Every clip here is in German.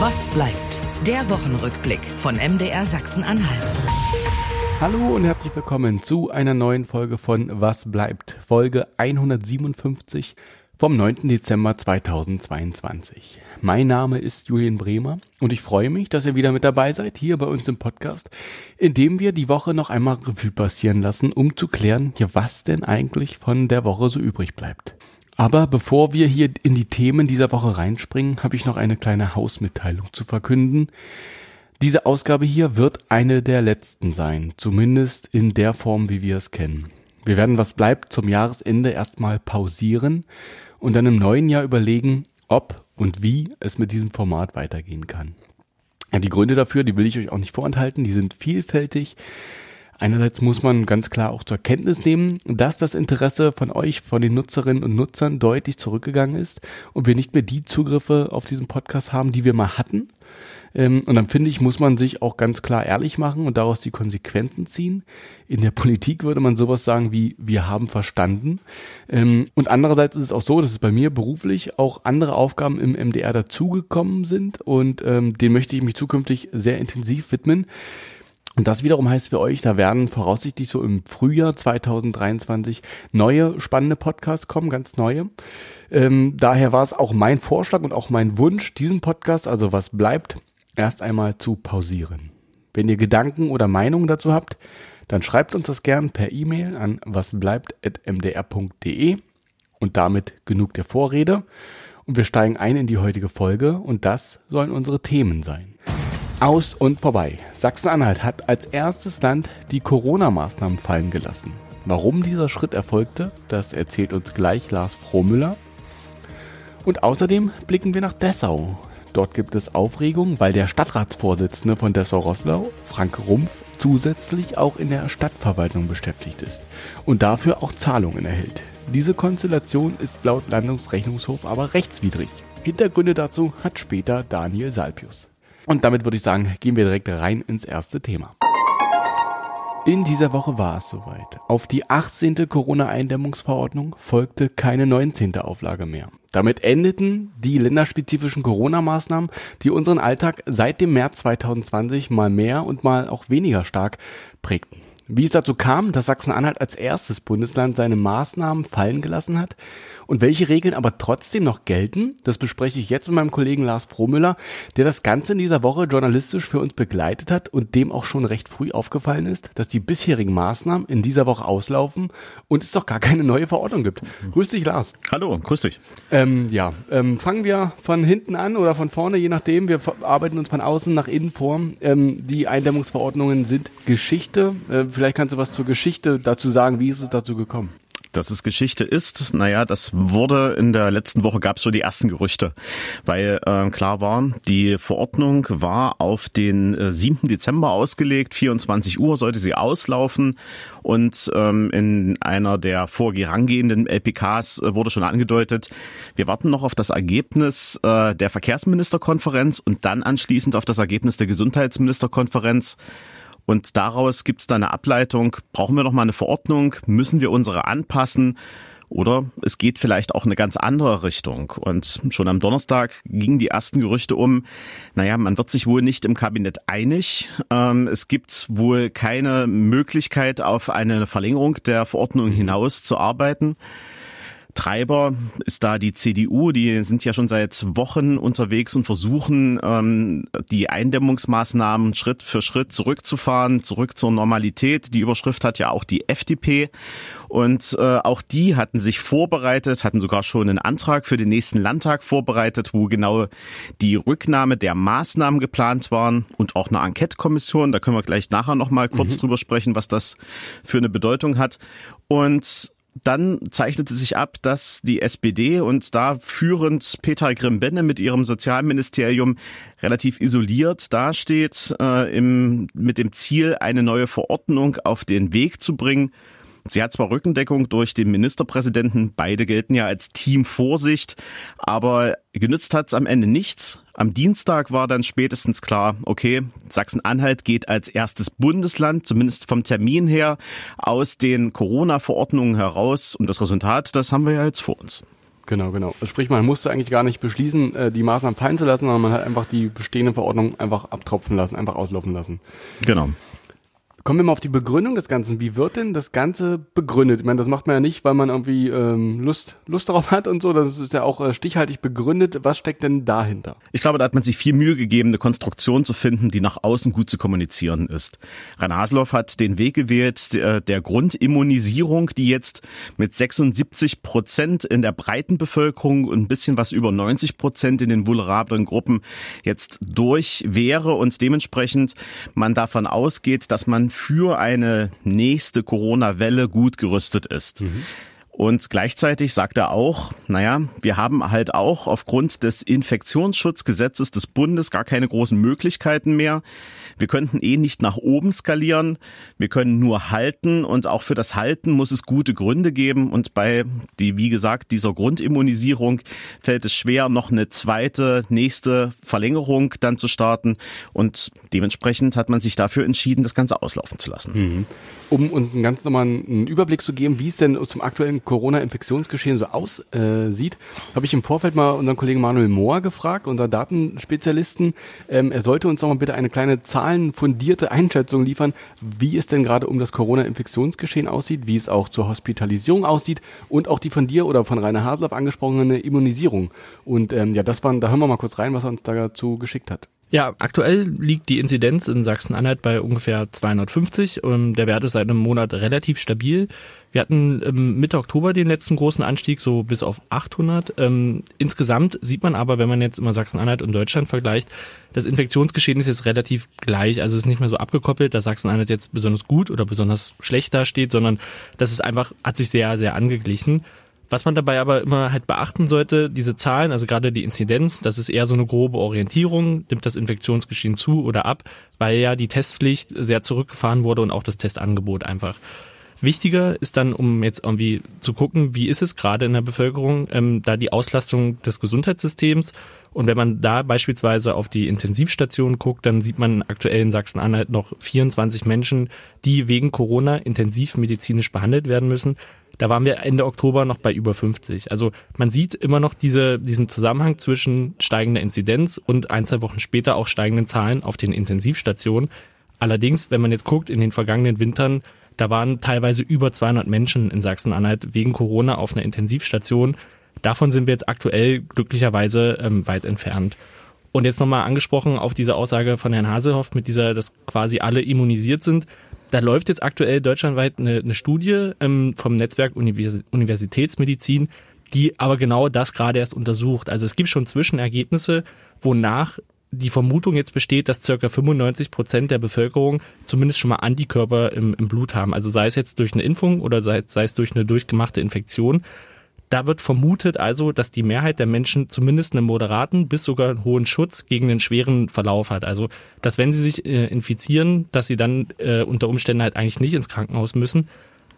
Was bleibt? Der Wochenrückblick von MDR Sachsen-Anhalt. Hallo und herzlich willkommen zu einer neuen Folge von Was bleibt? Folge 157 vom 9. Dezember 2022. Mein Name ist Julian Bremer und ich freue mich, dass ihr wieder mit dabei seid hier bei uns im Podcast, in dem wir die Woche noch einmal Revue passieren lassen, um zu klären, ja, was denn eigentlich von der Woche so übrig bleibt. Aber bevor wir hier in die Themen dieser Woche reinspringen, habe ich noch eine kleine Hausmitteilung zu verkünden. Diese Ausgabe hier wird eine der letzten sein, zumindest in der Form, wie wir es kennen. Wir werden, was bleibt, zum Jahresende erstmal pausieren und dann im neuen Jahr überlegen, ob und wie es mit diesem Format weitergehen kann. Ja, die Gründe dafür, die will ich euch auch nicht vorenthalten, die sind vielfältig. Einerseits muss man ganz klar auch zur Kenntnis nehmen, dass das Interesse von euch, von den Nutzerinnen und Nutzern deutlich zurückgegangen ist und wir nicht mehr die Zugriffe auf diesen Podcast haben, die wir mal hatten. Ähm, und dann finde ich, muss man sich auch ganz klar ehrlich machen und daraus die Konsequenzen ziehen. In der Politik würde man sowas sagen wie, wir haben verstanden. Ähm, und andererseits ist es auch so, dass es bei mir beruflich auch andere Aufgaben im MDR dazugekommen sind und ähm, denen möchte ich mich zukünftig sehr intensiv widmen. Und das wiederum heißt für euch, da werden voraussichtlich so im Frühjahr 2023 neue spannende Podcasts kommen, ganz neue. Ähm, daher war es auch mein Vorschlag und auch mein Wunsch, diesen Podcast, also was bleibt, erst einmal zu pausieren. Wenn ihr Gedanken oder Meinungen dazu habt, dann schreibt uns das gern per E-Mail an wasbleibt.mdr.de und damit genug der Vorrede. Und wir steigen ein in die heutige Folge und das sollen unsere Themen sein. Aus und vorbei. Sachsen-Anhalt hat als erstes Land die Corona-Maßnahmen fallen gelassen. Warum dieser Schritt erfolgte, das erzählt uns gleich Lars Frohmüller. Und außerdem blicken wir nach Dessau. Dort gibt es Aufregung, weil der Stadtratsvorsitzende von Dessau-Rosslau, Frank Rumpf, zusätzlich auch in der Stadtverwaltung beschäftigt ist und dafür auch Zahlungen erhält. Diese Konstellation ist laut Landungsrechnungshof aber rechtswidrig. Hintergründe dazu hat später Daniel Salpius. Und damit würde ich sagen, gehen wir direkt rein ins erste Thema. In dieser Woche war es soweit. Auf die 18. Corona-Eindämmungsverordnung folgte keine 19. Auflage mehr. Damit endeten die länderspezifischen Corona-Maßnahmen, die unseren Alltag seit dem März 2020 mal mehr und mal auch weniger stark prägten. Wie es dazu kam, dass Sachsen-Anhalt als erstes Bundesland seine Maßnahmen fallen gelassen hat und welche Regeln aber trotzdem noch gelten, das bespreche ich jetzt mit meinem Kollegen Lars Frohmüller, der das Ganze in dieser Woche journalistisch für uns begleitet hat und dem auch schon recht früh aufgefallen ist, dass die bisherigen Maßnahmen in dieser Woche auslaufen und es doch gar keine neue Verordnung gibt. Grüß dich, Lars. Hallo, grüß dich. Ähm, ja, ähm, fangen wir von hinten an oder von vorne, je nachdem. Wir arbeiten uns von außen nach innen vor. Ähm, die Eindämmungsverordnungen sind Geschichte. Äh, vielleicht kannst du was zur Geschichte dazu sagen. Wie ist es dazu gekommen? Dass es Geschichte ist, naja, das wurde in der letzten Woche gab es so die ersten Gerüchte, weil äh, klar war, die Verordnung war auf den äh, 7. Dezember ausgelegt, 24 Uhr sollte sie auslaufen und ähm, in einer der vorherangehenden LPKs äh, wurde schon angedeutet, wir warten noch auf das Ergebnis äh, der Verkehrsministerkonferenz und dann anschließend auf das Ergebnis der Gesundheitsministerkonferenz. Und daraus gibt es dann eine Ableitung, brauchen wir noch mal eine Verordnung, müssen wir unsere anpassen oder es geht vielleicht auch eine ganz andere Richtung. Und schon am Donnerstag gingen die ersten Gerüchte um, naja, man wird sich wohl nicht im Kabinett einig. Ähm, es gibt wohl keine Möglichkeit, auf eine Verlängerung der Verordnung hinaus zu arbeiten. Treiber ist da die CDU, die sind ja schon seit Wochen unterwegs und versuchen, ähm, die Eindämmungsmaßnahmen Schritt für Schritt zurückzufahren, zurück zur Normalität. Die Überschrift hat ja auch die FDP. Und äh, auch die hatten sich vorbereitet, hatten sogar schon einen Antrag für den nächsten Landtag vorbereitet, wo genau die Rücknahme der Maßnahmen geplant waren und auch eine Enquete-Kommission. Da können wir gleich nachher nochmal kurz mhm. drüber sprechen, was das für eine Bedeutung hat. Und dann zeichnete sich ab, dass die SPD und da führend Peter Grimbenne mit ihrem Sozialministerium relativ isoliert dasteht, äh, im, mit dem Ziel, eine neue Verordnung auf den Weg zu bringen. Sie hat zwar Rückendeckung durch den Ministerpräsidenten, beide gelten ja als Team Vorsicht, aber genützt hat es am Ende nichts. Am Dienstag war dann spätestens klar, okay, Sachsen-Anhalt geht als erstes Bundesland, zumindest vom Termin her, aus den Corona-Verordnungen heraus und das Resultat, das haben wir ja jetzt vor uns. Genau, genau. Also sprich, man musste eigentlich gar nicht beschließen, äh, die Maßnahmen fallen zu lassen, sondern man hat einfach die bestehende Verordnung einfach abtropfen lassen, einfach auslaufen lassen. Genau. Kommen wir mal auf die Begründung des Ganzen. Wie wird denn das Ganze begründet? Ich meine, das macht man ja nicht, weil man irgendwie ähm, Lust, Lust darauf hat und so. Das ist ja auch äh, stichhaltig begründet. Was steckt denn dahinter? Ich glaube, da hat man sich viel Mühe gegeben, eine Konstruktion zu finden, die nach außen gut zu kommunizieren ist. Rainer Haseloff hat den Weg gewählt der, der Grundimmunisierung, die jetzt mit 76 Prozent in der breiten Bevölkerung und ein bisschen was über 90 Prozent in den vulnerablen Gruppen jetzt durch wäre und dementsprechend man davon ausgeht, dass man für eine nächste Corona-Welle gut gerüstet ist. Mhm. Und gleichzeitig sagt er auch, naja, wir haben halt auch aufgrund des Infektionsschutzgesetzes des Bundes gar keine großen Möglichkeiten mehr. Wir könnten eh nicht nach oben skalieren. Wir können nur halten und auch für das Halten muss es gute Gründe geben. Und bei, die, wie gesagt, dieser Grundimmunisierung fällt es schwer, noch eine zweite, nächste Verlängerung dann zu starten. Und dementsprechend hat man sich dafür entschieden, das Ganze auslaufen zu lassen. Mhm. Um uns einen ganz normalen Überblick zu geben, wie es denn zum aktuellen Corona-Infektionsgeschehen so aussieht, habe ich im Vorfeld mal unseren Kollegen Manuel Mohr gefragt, unser Datenspezialisten. Ähm, er sollte uns doch mal bitte eine kleine zahlenfundierte Einschätzung liefern, wie es denn gerade um das Corona-Infektionsgeschehen aussieht, wie es auch zur Hospitalisierung aussieht und auch die von dir oder von Rainer Haseloff angesprochene Immunisierung. Und ähm, ja, das waren, da hören wir mal kurz rein, was er uns dazu geschickt hat. Ja, aktuell liegt die Inzidenz in Sachsen-Anhalt bei ungefähr 250 und der Wert ist seit einem Monat relativ stabil. Wir hatten Mitte Oktober den letzten großen Anstieg, so bis auf 800. Ähm, insgesamt sieht man aber, wenn man jetzt immer Sachsen-Anhalt und Deutschland vergleicht, das Infektionsgeschehen ist jetzt relativ gleich. Also es ist nicht mehr so abgekoppelt, dass Sachsen-Anhalt jetzt besonders gut oder besonders schlecht dasteht, sondern das ist einfach, hat sich sehr, sehr angeglichen. Was man dabei aber immer halt beachten sollte, diese Zahlen, also gerade die Inzidenz, das ist eher so eine grobe Orientierung, nimmt das Infektionsgeschehen zu oder ab, weil ja die Testpflicht sehr zurückgefahren wurde und auch das Testangebot einfach. Wichtiger ist dann, um jetzt irgendwie zu gucken, wie ist es gerade in der Bevölkerung, ähm, da die Auslastung des Gesundheitssystems. Und wenn man da beispielsweise auf die Intensivstation guckt, dann sieht man aktuell in Sachsen-Anhalt noch 24 Menschen, die wegen Corona intensivmedizinisch behandelt werden müssen. Da waren wir Ende Oktober noch bei über 50. Also man sieht immer noch diese, diesen Zusammenhang zwischen steigender Inzidenz und ein, zwei Wochen später auch steigenden Zahlen auf den Intensivstationen. Allerdings, wenn man jetzt guckt, in den vergangenen Wintern, da waren teilweise über 200 Menschen in Sachsen-Anhalt wegen Corona auf einer Intensivstation. Davon sind wir jetzt aktuell glücklicherweise ähm, weit entfernt. Und jetzt nochmal angesprochen auf diese Aussage von Herrn Haselhoff mit dieser, dass quasi alle immunisiert sind. Da läuft jetzt aktuell deutschlandweit eine, eine Studie ähm, vom Netzwerk Univers Universitätsmedizin, die aber genau das gerade erst untersucht. Also es gibt schon Zwischenergebnisse, wonach die Vermutung jetzt besteht, dass circa 95 Prozent der Bevölkerung zumindest schon mal Antikörper im, im Blut haben. Also sei es jetzt durch eine Impfung oder sei, sei es durch eine durchgemachte Infektion. Da wird vermutet also, dass die Mehrheit der Menschen zumindest einen moderaten bis sogar einen hohen Schutz gegen einen schweren Verlauf hat. Also, dass wenn sie sich äh, infizieren, dass sie dann äh, unter Umständen halt eigentlich nicht ins Krankenhaus müssen.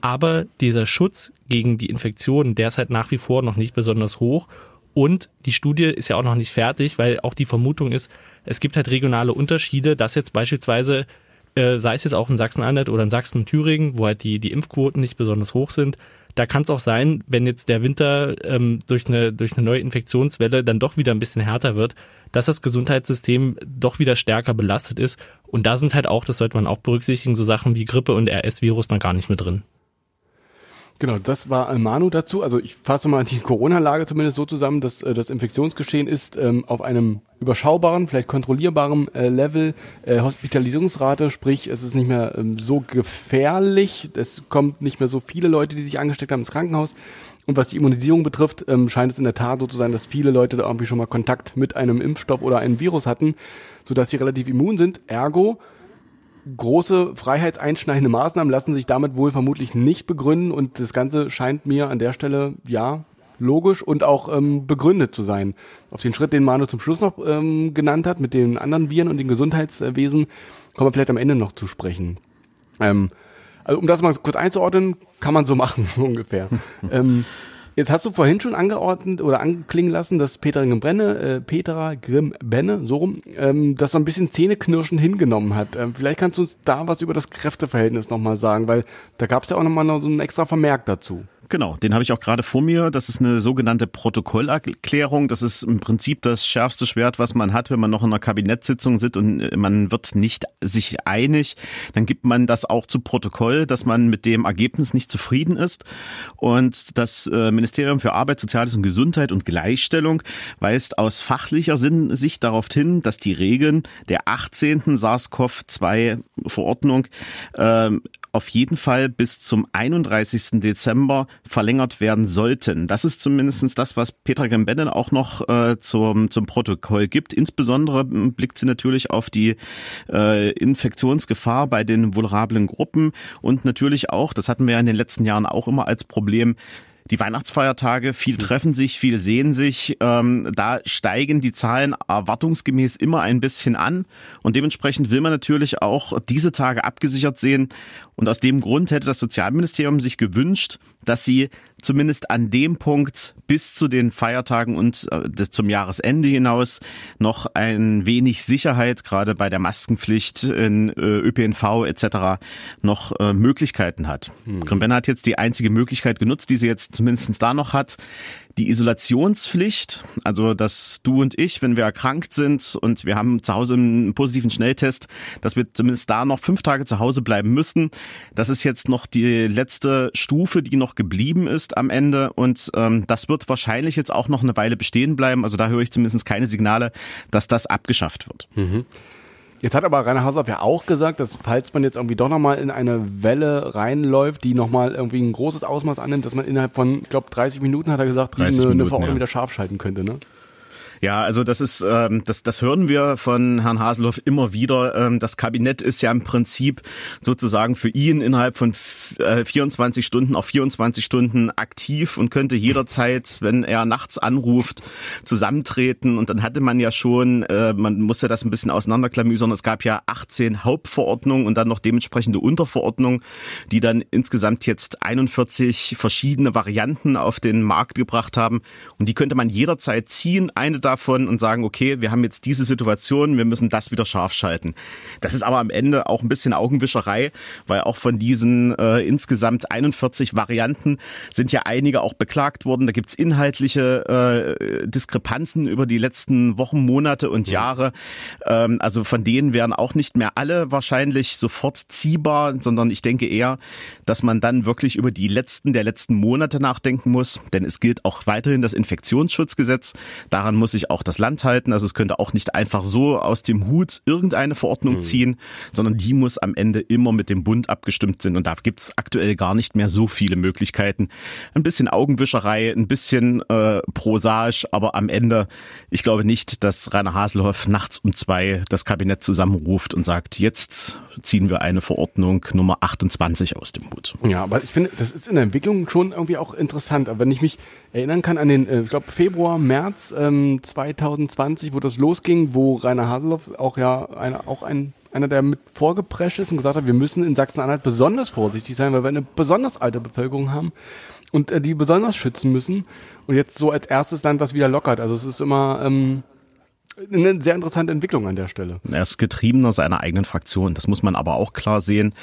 Aber dieser Schutz gegen die Infektion, der ist halt nach wie vor noch nicht besonders hoch. Und die Studie ist ja auch noch nicht fertig, weil auch die Vermutung ist, es gibt halt regionale Unterschiede, dass jetzt beispielsweise, äh, sei es jetzt auch in Sachsen-Anhalt oder in Sachsen-Thüringen, wo halt die, die Impfquoten nicht besonders hoch sind, da kann es auch sein, wenn jetzt der Winter ähm, durch, eine, durch eine neue Infektionswelle dann doch wieder ein bisschen härter wird, dass das Gesundheitssystem doch wieder stärker belastet ist. Und da sind halt auch, das sollte man auch berücksichtigen, so Sachen wie Grippe und RS-Virus dann gar nicht mehr drin. Genau, das war Manu dazu. Also ich fasse mal die Corona-Lage zumindest so zusammen, dass äh, das Infektionsgeschehen ist ähm, auf einem überschaubaren, vielleicht kontrollierbaren äh, Level. Äh, Hospitalisierungsrate, sprich es ist nicht mehr ähm, so gefährlich. Es kommt nicht mehr so viele Leute, die sich angesteckt haben ins Krankenhaus. Und was die Immunisierung betrifft, ähm, scheint es in der Tat so zu sein, dass viele Leute da irgendwie schon mal Kontakt mit einem Impfstoff oder einem Virus hatten, sodass sie relativ immun sind. Ergo große freiheitseinschneidende Maßnahmen lassen sich damit wohl vermutlich nicht begründen und das Ganze scheint mir an der Stelle ja logisch und auch ähm, begründet zu sein. Auf den Schritt, den Manu zum Schluss noch ähm, genannt hat, mit den anderen Viren und den Gesundheitswesen, kommen wir vielleicht am Ende noch zu sprechen. Ähm, also um das mal kurz einzuordnen, kann man so machen, so ungefähr. ähm, Jetzt hast du vorhin schon angeordnet oder anklingen lassen, dass Petra Grimm-Brenne, äh, Petra Grimm-Benne, so rum, ähm, das so ein bisschen Zähneknirschen hingenommen hat. Ähm, vielleicht kannst du uns da was über das Kräfteverhältnis nochmal sagen, weil da gab es ja auch nochmal noch so einen extra Vermerk dazu. Genau, den habe ich auch gerade vor mir. Das ist eine sogenannte Protokollerklärung. Das ist im Prinzip das schärfste Schwert, was man hat, wenn man noch in einer Kabinettssitzung sitzt und äh, man wird nicht sich einig. Dann gibt man das auch zu Protokoll, dass man mit dem Ergebnis nicht zufrieden ist. Und das äh, Ministerium für Arbeit, Soziales und Gesundheit und Gleichstellung weist aus fachlicher Sicht darauf hin, dass die Regeln der 18. SARS-CoV-2-Verordnung äh, auf jeden Fall bis zum 31. Dezember verlängert werden sollten. Das ist zumindest das, was Petra Gambenden auch noch äh, zum, zum Protokoll gibt. Insbesondere blickt sie natürlich auf die äh, Infektionsgefahr bei den vulnerablen Gruppen und natürlich auch, das hatten wir in den letzten Jahren auch immer als Problem, die Weihnachtsfeiertage, viel treffen sich, viel sehen sich. Ähm, da steigen die Zahlen erwartungsgemäß immer ein bisschen an. Und dementsprechend will man natürlich auch diese Tage abgesichert sehen. Und aus dem Grund hätte das Sozialministerium sich gewünscht, dass sie zumindest an dem Punkt bis zu den Feiertagen und äh, zum Jahresende hinaus noch ein wenig Sicherheit, gerade bei der Maskenpflicht in äh, ÖPNV etc. noch äh, Möglichkeiten hat. Hm. Grimbenner hat jetzt die einzige Möglichkeit genutzt, die sie jetzt zumindest da noch hat, die Isolationspflicht, also dass du und ich, wenn wir erkrankt sind und wir haben zu Hause einen positiven Schnelltest, dass wir zumindest da noch fünf Tage zu Hause bleiben müssen. Das ist jetzt noch die letzte Stufe, die noch geblieben ist am Ende und ähm, das wird wahrscheinlich jetzt auch noch eine Weile bestehen bleiben. Also da höre ich zumindest keine Signale, dass das abgeschafft wird. Mhm. Jetzt hat aber Rainer Haushoff ja auch gesagt, dass falls man jetzt irgendwie doch nochmal in eine Welle reinläuft, die nochmal irgendwie ein großes Ausmaß annimmt, dass man innerhalb von, ich glaube, 30 Minuten hat er gesagt, eine, Minuten, eine Verordnung ja. wieder scharf schalten könnte, ne? Ja, also das ist, ähm, das, das hören wir von Herrn Haselhoff immer wieder. Ähm, das Kabinett ist ja im Prinzip sozusagen für ihn innerhalb von äh, 24 Stunden auf 24 Stunden aktiv und könnte jederzeit, wenn er nachts anruft, zusammentreten. Und dann hatte man ja schon, äh, man musste das ein bisschen auseinanderklamüsern. Es gab ja 18 Hauptverordnungen und dann noch dementsprechende Unterverordnungen, die dann insgesamt jetzt 41 verschiedene Varianten auf den Markt gebracht haben. Und die könnte man jederzeit ziehen. Eine davon und sagen, okay, wir haben jetzt diese Situation, wir müssen das wieder scharf schalten. Das ist aber am Ende auch ein bisschen Augenwischerei, weil auch von diesen äh, insgesamt 41 Varianten sind ja einige auch beklagt worden. Da gibt's inhaltliche äh, Diskrepanzen über die letzten Wochen, Monate und Jahre. Ähm, also von denen wären auch nicht mehr alle wahrscheinlich sofort ziehbar, sondern ich denke eher, dass man dann wirklich über die letzten der letzten Monate nachdenken muss, denn es gilt auch weiterhin das Infektionsschutzgesetz. Daran muss sich sich auch das Land halten. Also es könnte auch nicht einfach so aus dem Hut irgendeine Verordnung mhm. ziehen, sondern die muss am Ende immer mit dem Bund abgestimmt sein. Und da gibt es aktuell gar nicht mehr so viele Möglichkeiten. Ein bisschen Augenwischerei, ein bisschen äh, prosaisch, aber am Ende, ich glaube nicht, dass Rainer Haselhoff nachts um zwei das Kabinett zusammenruft und sagt, jetzt ziehen wir eine Verordnung Nummer 28 aus dem Hut. Ja, aber ich finde, das ist in der Entwicklung schon irgendwie auch interessant. Aber wenn ich mich erinnern kann an den, äh, ich glaube, Februar, März ähm, 2020, wo das losging, wo Rainer Haseloff auch ja eine, auch ein einer, der mit vorgeprescht ist und gesagt hat, wir müssen in Sachsen-Anhalt besonders vorsichtig sein, weil wir eine besonders alte Bevölkerung haben und äh, die besonders schützen müssen. Und jetzt so als erstes Land, was wieder lockert. Also es ist immer, ähm, eine sehr interessante Entwicklung an der Stelle. Er ist getriebener seiner eigenen Fraktion. Das muss man aber auch klar sehen.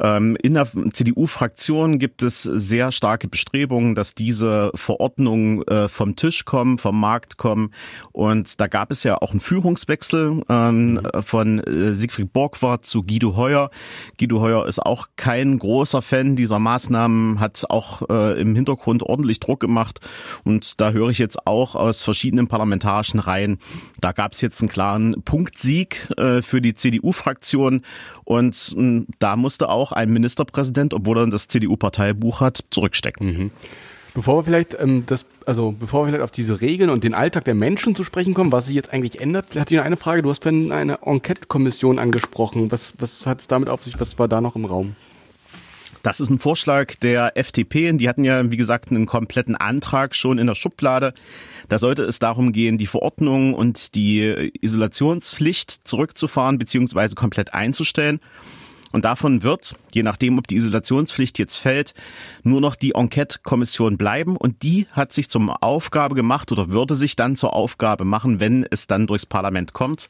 Ähm, in der CDU-Fraktion gibt es sehr starke Bestrebungen, dass diese Verordnungen äh, vom Tisch kommen, vom Markt kommen. Und da gab es ja auch einen Führungswechsel ähm, mhm. von äh, Siegfried Borgward zu Guido Heuer. Guido Heuer ist auch kein großer Fan dieser Maßnahmen, hat auch äh, im Hintergrund ordentlich Druck gemacht. Und da höre ich jetzt auch aus verschiedenen parlamentarischen Reihen, da gab es jetzt einen klaren Punktsieg äh, für die CDU-Fraktion und äh, da musste auch ein Ministerpräsident, obwohl er das CDU-Parteibuch hat, zurückstecken. Mhm. Bevor wir vielleicht ähm, das, also bevor wir vielleicht auf diese Regeln und den Alltag der Menschen zu sprechen kommen, was sich jetzt eigentlich ändert, hatte ich noch eine Frage. Du hast vorhin eine Enquete-Kommission angesprochen. Was, was hat es damit auf sich? Was war da noch im Raum? Das ist ein Vorschlag der FDP. Die hatten ja, wie gesagt, einen kompletten Antrag schon in der Schublade. Da sollte es darum gehen, die Verordnung und die Isolationspflicht zurückzufahren bzw. komplett einzustellen. Und davon wird, je nachdem, ob die Isolationspflicht jetzt fällt, nur noch die Enquete-Kommission bleiben. Und die hat sich zum Aufgabe gemacht oder würde sich dann zur Aufgabe machen, wenn es dann durchs Parlament kommt,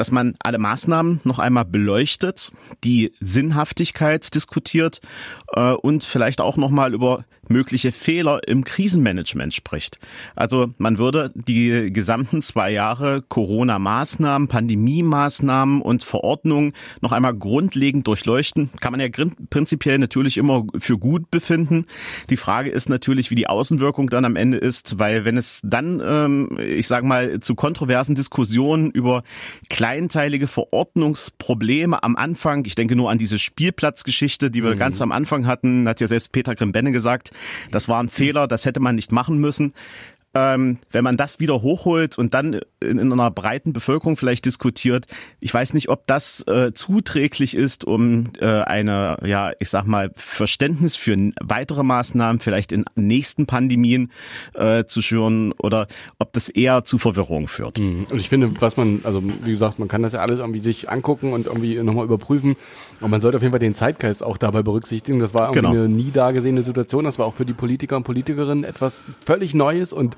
dass man alle Maßnahmen noch einmal beleuchtet, die Sinnhaftigkeit diskutiert äh, und vielleicht auch noch mal über mögliche Fehler im Krisenmanagement spricht. Also man würde die gesamten zwei Jahre Corona-Maßnahmen, Pandemie-Maßnahmen und Verordnungen noch einmal grundlegend durchleuchten. Kann man ja prinzipiell natürlich immer für gut befinden. Die Frage ist natürlich, wie die Außenwirkung dann am Ende ist, weil wenn es dann, ähm, ich sage mal, zu kontroversen Diskussionen über kleinteilige Verordnungsprobleme am Anfang, ich denke nur an diese Spielplatzgeschichte, die wir mhm. ganz am Anfang hatten, hat ja selbst Peter Grimbenne gesagt, das war ein Fehler, das hätte man nicht machen müssen ähm, wenn man das wieder hochholt und dann in, in, einer breiten Bevölkerung vielleicht diskutiert, ich weiß nicht, ob das äh, zuträglich ist, um äh, eine, ja, ich sag mal, Verständnis für weitere Maßnahmen vielleicht in nächsten Pandemien äh, zu schüren oder ob das eher zu Verwirrung führt. Mhm. Und ich finde, was man, also wie gesagt, man kann das ja alles irgendwie sich angucken und irgendwie nochmal überprüfen. Und man sollte auf jeden Fall den Zeitgeist auch dabei berücksichtigen. Das war irgendwie genau. eine nie dagesehene Situation. Das war auch für die Politiker und Politikerinnen etwas völlig Neues und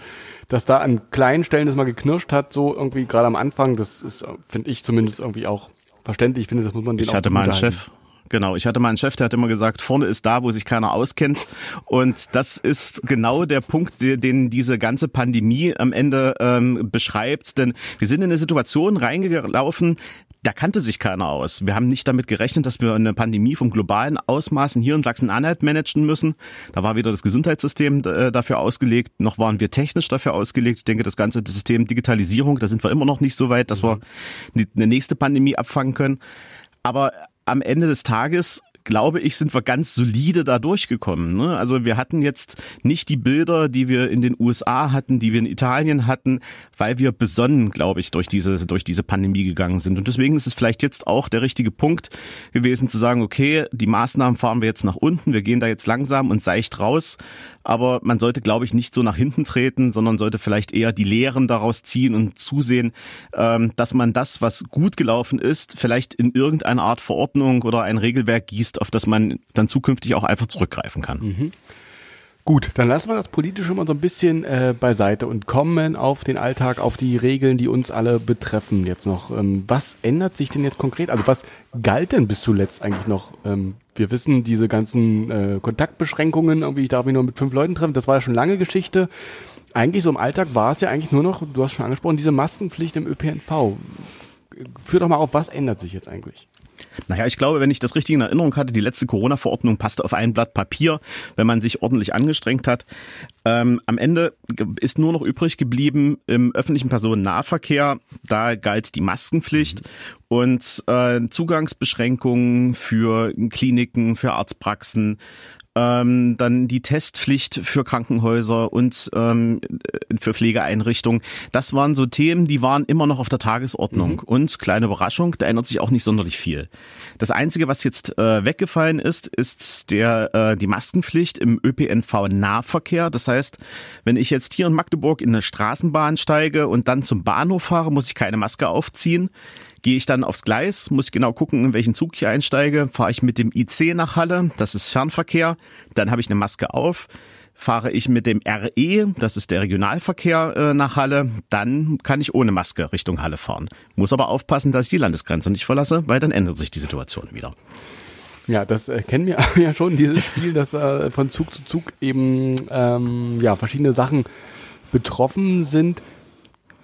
dass da an kleinen Stellen das mal geknirscht hat, so irgendwie gerade am Anfang, das ist, finde ich zumindest irgendwie auch verständlich. Ich finde, das muss man den ich auch hatte mal einen Chef, Genau, ich hatte mal einen Chef, der hat immer gesagt, vorne ist da, wo sich keiner auskennt. Und das ist genau der Punkt, den diese ganze Pandemie am Ende ähm, beschreibt. Denn wir sind in eine Situation reingelaufen, da kannte sich keiner aus. Wir haben nicht damit gerechnet, dass wir eine Pandemie vom globalen Ausmaßen hier in Sachsen-Anhalt managen müssen. Da war weder das Gesundheitssystem äh, dafür ausgelegt, noch waren wir technisch dafür ausgelegt. Ich denke, das ganze System Digitalisierung, da sind wir immer noch nicht so weit, dass wir eine nächste Pandemie abfangen können. Aber am Ende des Tages glaube ich, sind wir ganz solide da durchgekommen. Ne? Also wir hatten jetzt nicht die Bilder, die wir in den USA hatten, die wir in Italien hatten, weil wir besonnen, glaube ich, durch diese, durch diese Pandemie gegangen sind. Und deswegen ist es vielleicht jetzt auch der richtige Punkt gewesen zu sagen, okay, die Maßnahmen fahren wir jetzt nach unten, wir gehen da jetzt langsam und seicht raus. Aber man sollte, glaube ich, nicht so nach hinten treten, sondern sollte vielleicht eher die Lehren daraus ziehen und zusehen, ähm, dass man das, was gut gelaufen ist, vielleicht in irgendeine Art Verordnung oder ein Regelwerk gießt auf das man dann zukünftig auch einfach zurückgreifen kann. Mhm. Gut, dann lassen wir das Politische mal so ein bisschen äh, beiseite und kommen auf den Alltag, auf die Regeln, die uns alle betreffen jetzt noch. Ähm, was ändert sich denn jetzt konkret? Also was galt denn bis zuletzt eigentlich noch? Ähm, wir wissen, diese ganzen äh, Kontaktbeschränkungen, irgendwie, ich darf mich nur mit fünf Leuten treffen, das war ja schon lange Geschichte. Eigentlich so im Alltag war es ja eigentlich nur noch, du hast schon angesprochen, diese Maskenpflicht im ÖPNV. Führ doch mal auf, was ändert sich jetzt eigentlich? Naja, ich glaube, wenn ich das richtig in Erinnerung hatte, die letzte Corona-Verordnung passte auf ein Blatt Papier, wenn man sich ordentlich angestrengt hat. Ähm, am Ende ist nur noch übrig geblieben im öffentlichen Personennahverkehr. Da galt die Maskenpflicht und äh, Zugangsbeschränkungen für Kliniken, für Arztpraxen, ähm, dann die Testpflicht für Krankenhäuser und ähm, für Pflegeeinrichtungen. Das waren so Themen, die waren immer noch auf der Tagesordnung. Mhm. Und kleine Überraschung, da ändert sich auch nicht sonderlich viel. Das Einzige, was jetzt äh, weggefallen ist, ist der äh, die Maskenpflicht im ÖPNV-Nahverkehr. Das heißt, wenn ich jetzt hier in Magdeburg in eine Straßenbahn steige und dann zum Bahnhof fahre, muss ich keine Maske aufziehen. Gehe ich dann aufs Gleis, muss ich genau gucken, in welchen Zug ich einsteige. Fahre ich mit dem IC nach Halle, das ist Fernverkehr, dann habe ich eine Maske auf. Fahre ich mit dem RE, das ist der Regionalverkehr äh, nach Halle, dann kann ich ohne Maske Richtung Halle fahren. Muss aber aufpassen, dass ich die Landesgrenze nicht verlasse, weil dann ändert sich die Situation wieder. Ja, das äh, kennen wir ja schon, dieses Spiel, dass äh, von Zug zu Zug eben ähm, ja, verschiedene Sachen betroffen sind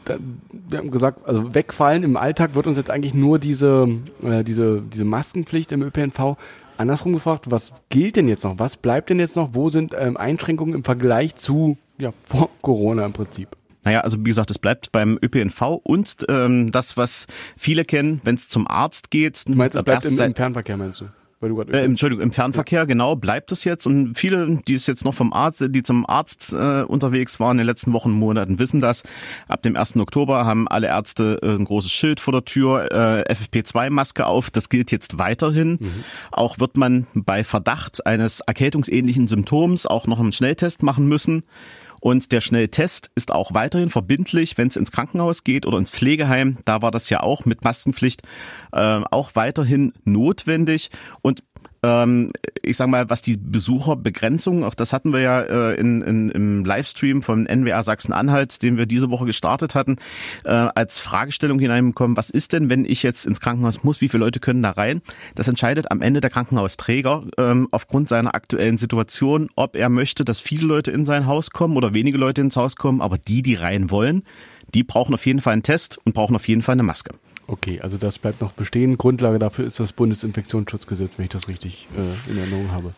wir haben gesagt, also wegfallen im Alltag wird uns jetzt eigentlich nur diese, äh, diese, diese Maskenpflicht im ÖPNV. Andersrum gefragt, was gilt denn jetzt noch? Was bleibt denn jetzt noch? Wo sind ähm, Einschränkungen im Vergleich zu ja, vor Corona im Prinzip? Naja, also wie gesagt, es bleibt beim ÖPNV und ähm, das, was viele kennen, wenn es zum Arzt geht. Du meinst, es bleibt im, im Fernverkehr, meinst du? Weil du äh, Entschuldigung, im Fernverkehr, genau, bleibt es jetzt. Und viele, die es jetzt noch vom Arzt, die zum Arzt äh, unterwegs waren in den letzten Wochen, Monaten, wissen das. Ab dem 1. Oktober haben alle Ärzte äh, ein großes Schild vor der Tür, äh, FFP2-Maske auf. Das gilt jetzt weiterhin. Mhm. Auch wird man bei Verdacht eines erkältungsähnlichen Symptoms auch noch einen Schnelltest machen müssen. Und der Schnelltest ist auch weiterhin verbindlich, wenn es ins Krankenhaus geht oder ins Pflegeheim. Da war das ja auch mit Maskenpflicht äh, auch weiterhin notwendig. Und ähm, ich sag mal, was die Besucherbegrenzung, auch das hatten wir ja äh, in, in, im Livestream von NWR Sachsen-Anhalt, den wir diese Woche gestartet hatten, äh, als Fragestellung hineinbekommen, was ist denn, wenn ich jetzt ins Krankenhaus muss, wie viele Leute können da rein? Das entscheidet am Ende der Krankenhausträger ähm, aufgrund seiner aktuellen Situation, ob er möchte, dass viele Leute in sein Haus kommen oder wenige Leute ins Haus kommen, aber die, die rein wollen, die brauchen auf jeden Fall einen Test und brauchen auf jeden Fall eine Maske. Okay, also das bleibt noch bestehen. Grundlage dafür ist das Bundesinfektionsschutzgesetz, wenn ich das richtig äh, in Erinnerung habe.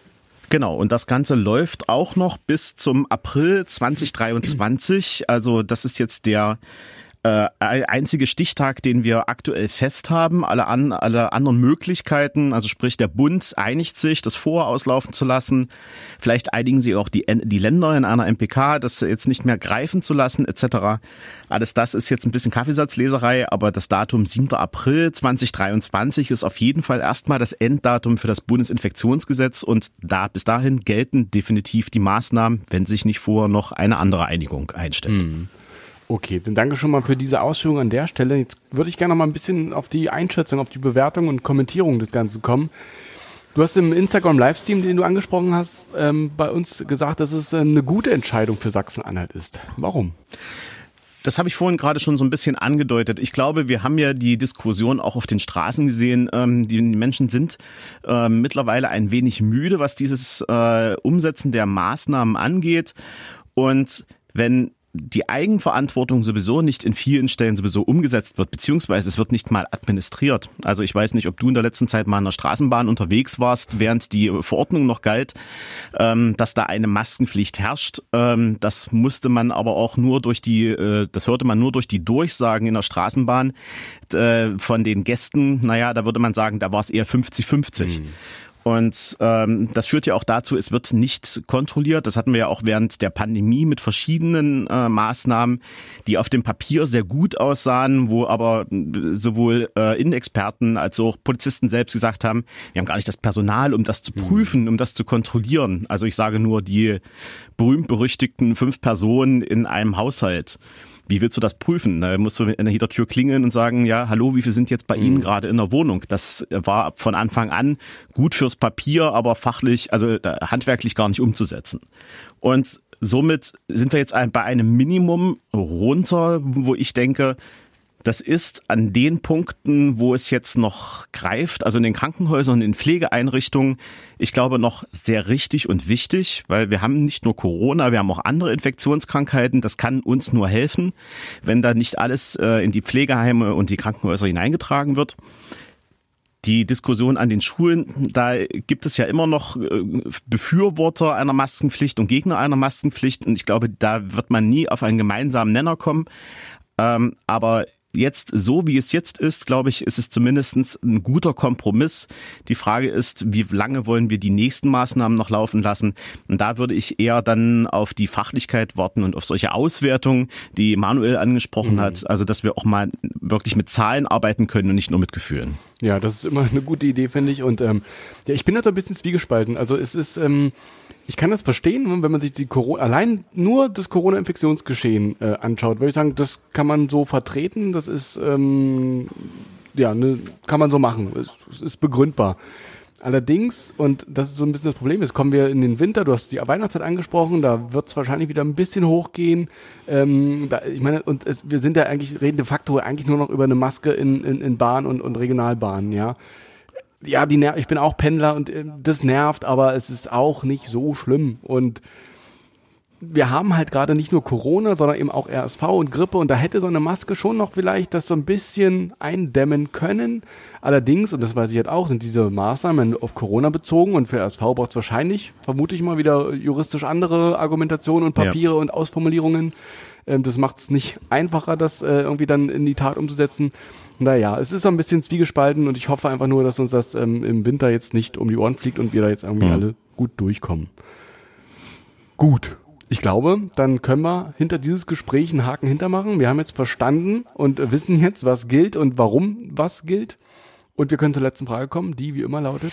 Genau, und das Ganze läuft auch noch bis zum April 2023. Also das ist jetzt der äh, einzige Stichtag, den wir aktuell fest haben. Alle, an, alle anderen Möglichkeiten, also sprich der Bund einigt sich, das vorauslaufen zu lassen. Vielleicht einigen sie auch die, die Länder in einer MPK, das jetzt nicht mehr greifen zu lassen etc. Alles das ist jetzt ein bisschen Kaffeesatzleserei, aber das Datum 7. April 2023 ist auf jeden Fall erstmal das Enddatum für das Bundesinfektionsgesetz und da bis dahin gelten definitiv die Maßnahmen, wenn sich nicht vorher noch eine andere Einigung einstellt. Mhm. Okay, dann danke schon mal für diese Ausführung an der Stelle. Jetzt würde ich gerne noch mal ein bisschen auf die Einschätzung, auf die Bewertung und Kommentierung des Ganzen kommen. Du hast im Instagram-Livestream, den du angesprochen hast, ähm, bei uns gesagt, dass es ähm, eine gute Entscheidung für Sachsen-Anhalt ist. Warum? Das habe ich vorhin gerade schon so ein bisschen angedeutet. Ich glaube, wir haben ja die Diskussion auch auf den Straßen gesehen. Ähm, die Menschen sind äh, mittlerweile ein wenig müde, was dieses äh, Umsetzen der Maßnahmen angeht. Und wenn die Eigenverantwortung sowieso nicht in vielen Stellen sowieso umgesetzt wird, beziehungsweise es wird nicht mal administriert. Also ich weiß nicht, ob du in der letzten Zeit mal in der Straßenbahn unterwegs warst, während die Verordnung noch galt, ähm, dass da eine Maskenpflicht herrscht. Ähm, das musste man aber auch nur durch die, äh, das hörte man nur durch die Durchsagen in der Straßenbahn äh, von den Gästen. Naja, da würde man sagen, da war es eher 50-50. Mhm. Und ähm, das führt ja auch dazu, es wird nicht kontrolliert. Das hatten wir ja auch während der Pandemie mit verschiedenen äh, Maßnahmen, die auf dem Papier sehr gut aussahen, wo aber sowohl äh, Innenexperten als auch Polizisten selbst gesagt haben, wir haben gar nicht das Personal, um das zu mhm. prüfen, um das zu kontrollieren. Also ich sage nur die berühmt-berüchtigten fünf Personen in einem Haushalt. Wie willst du das prüfen? Da musst du in jeder Tür klingeln und sagen, ja, hallo, wie viel sind jetzt bei mhm. Ihnen gerade in der Wohnung? Das war von Anfang an gut fürs Papier, aber fachlich, also äh, handwerklich gar nicht umzusetzen. Und somit sind wir jetzt bei einem Minimum runter, wo ich denke, das ist an den Punkten, wo es jetzt noch greift, also in den Krankenhäusern und in Pflegeeinrichtungen, ich glaube noch sehr richtig und wichtig, weil wir haben nicht nur Corona, wir haben auch andere Infektionskrankheiten. Das kann uns nur helfen, wenn da nicht alles äh, in die Pflegeheime und die Krankenhäuser hineingetragen wird die Diskussion an den Schulen, da gibt es ja immer noch äh, Befürworter einer Maskenpflicht und Gegner einer Maskenpflicht. Und ich glaube, da wird man nie auf einen gemeinsamen Nenner kommen. Ähm, aber jetzt, so wie es jetzt ist, glaube ich, ist es zumindest ein guter Kompromiss. Die Frage ist, wie lange wollen wir die nächsten Maßnahmen noch laufen lassen? Und da würde ich eher dann auf die Fachlichkeit warten und auf solche Auswertungen, die Manuel angesprochen mhm. hat. Also, dass wir auch mal wirklich mit Zahlen arbeiten können und nicht nur mit Gefühlen. Ja, das ist immer eine gute Idee, finde ich. Und ähm, ja, ich bin da so ein bisschen zwiegespalten. Also es ist, ähm, ich kann das verstehen, wenn man sich die Corona, allein nur das Corona-Infektionsgeschehen äh, anschaut, würde ich sagen, das kann man so vertreten, das ist, ähm, ja, ne, kann man so machen, es, es ist begründbar. Allerdings, und das ist so ein bisschen das Problem, jetzt kommen wir in den Winter, du hast die Weihnachtszeit angesprochen, da wird es wahrscheinlich wieder ein bisschen hochgehen. Ähm, da, ich meine, und es, wir sind ja eigentlich, reden de facto eigentlich nur noch über eine Maske in, in, in Bahn und, und Regionalbahnen, ja ja, die ich bin auch Pendler und äh, das nervt, aber es ist auch nicht so schlimm. Und wir haben halt gerade nicht nur Corona, sondern eben auch RSV und Grippe und da hätte so eine Maske schon noch vielleicht das so ein bisschen eindämmen können. Allerdings, und das weiß ich halt auch, sind diese Maßnahmen auf Corona bezogen und für RSV braucht es wahrscheinlich, vermute ich mal, wieder juristisch andere Argumentationen und Papiere ja. und Ausformulierungen. Ähm, das macht es nicht einfacher, das äh, irgendwie dann in die Tat umzusetzen. Naja, es ist so ein bisschen zwiegespalten und ich hoffe einfach nur, dass uns das ähm, im Winter jetzt nicht um die Ohren fliegt und wir da jetzt irgendwie mhm. alle gut durchkommen. Gut. Ich glaube, dann können wir hinter dieses Gespräch einen Haken hintermachen. Wir haben jetzt verstanden und wissen jetzt, was gilt und warum was gilt. Und wir können zur letzten Frage kommen, die wie immer lautet.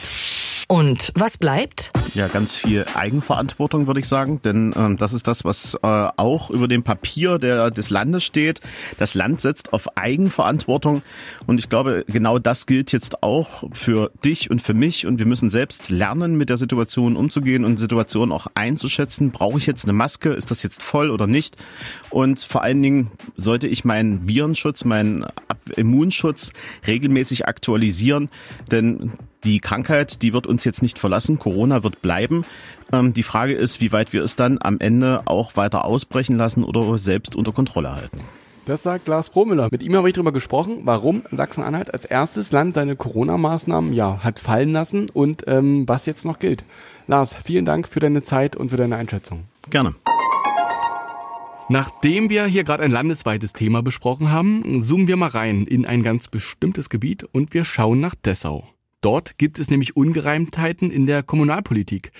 Und was bleibt? Ja, ganz viel Eigenverantwortung, würde ich sagen. Denn ähm, das ist das, was äh, auch über dem Papier der, des Landes steht. Das Land setzt auf Eigenverantwortung. Und ich glaube, genau das gilt jetzt auch für dich und für mich. Und wir müssen selbst lernen, mit der Situation umzugehen und Situationen auch einzuschätzen. Brauche ich jetzt eine Maske? Ist das jetzt voll oder nicht? Und vor allen Dingen sollte ich meinen Virenschutz, meinen Immunschutz regelmäßig aktualisieren. Denn die Krankheit, die wird uns jetzt nicht verlassen. Corona wird bleiben. Ähm, die Frage ist, wie weit wir es dann am Ende auch weiter ausbrechen lassen oder selbst unter Kontrolle halten. Das sagt Lars Frohmüller. Mit ihm habe ich darüber gesprochen, warum Sachsen-Anhalt als erstes Land seine Corona-Maßnahmen ja hat fallen lassen und ähm, was jetzt noch gilt. Lars, vielen Dank für deine Zeit und für deine Einschätzung. Gerne. Nachdem wir hier gerade ein landesweites Thema besprochen haben, zoomen wir mal rein in ein ganz bestimmtes Gebiet und wir schauen nach Dessau. Dort gibt es nämlich Ungereimtheiten in der Kommunalpolitik.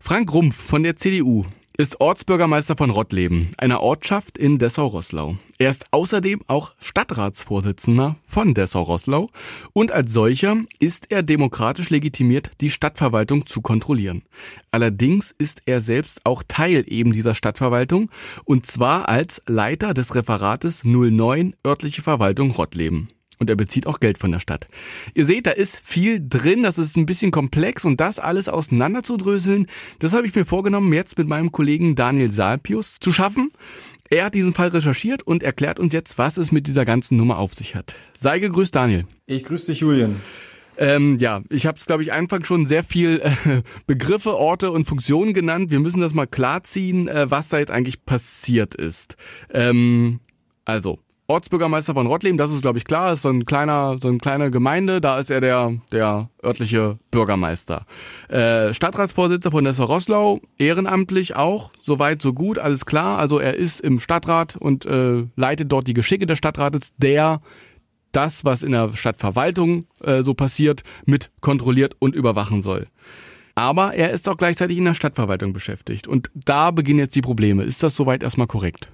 Frank Rumpf von der CDU ist Ortsbürgermeister von Rottleben, einer Ortschaft in Dessau-Rosslau. Er ist außerdem auch Stadtratsvorsitzender von Dessau-Rosslau und als solcher ist er demokratisch legitimiert, die Stadtverwaltung zu kontrollieren. Allerdings ist er selbst auch Teil eben dieser Stadtverwaltung und zwar als Leiter des Referates 09 örtliche Verwaltung Rottleben und er bezieht auch Geld von der Stadt. Ihr seht, da ist viel drin, das ist ein bisschen komplex und das alles auseinanderzudröseln, das habe ich mir vorgenommen, jetzt mit meinem Kollegen Daniel Salpius zu schaffen. Er hat diesen Fall recherchiert und erklärt uns jetzt, was es mit dieser ganzen Nummer auf sich hat. Sei gegrüßt, Daniel. Ich grüße dich, Julian. Ähm, ja, ich habe es, glaube ich, einfach schon sehr viel äh, Begriffe, Orte und Funktionen genannt. Wir müssen das mal klarziehen, äh, was da jetzt eigentlich passiert ist. Ähm, also, Ortsbürgermeister von Rottleben, das ist glaube ich klar, ist so ein kleiner, so eine kleine Gemeinde, da ist er der, der örtliche Bürgermeister. Äh, Stadtratsvorsitzender von Dessau-Rosslau, ehrenamtlich auch, soweit so gut, alles klar. Also er ist im Stadtrat und äh, leitet dort die Geschicke des Stadtrates, der das, was in der Stadtverwaltung äh, so passiert, mit kontrolliert und überwachen soll. Aber er ist auch gleichzeitig in der Stadtverwaltung beschäftigt. Und da beginnen jetzt die Probleme. Ist das soweit erstmal korrekt?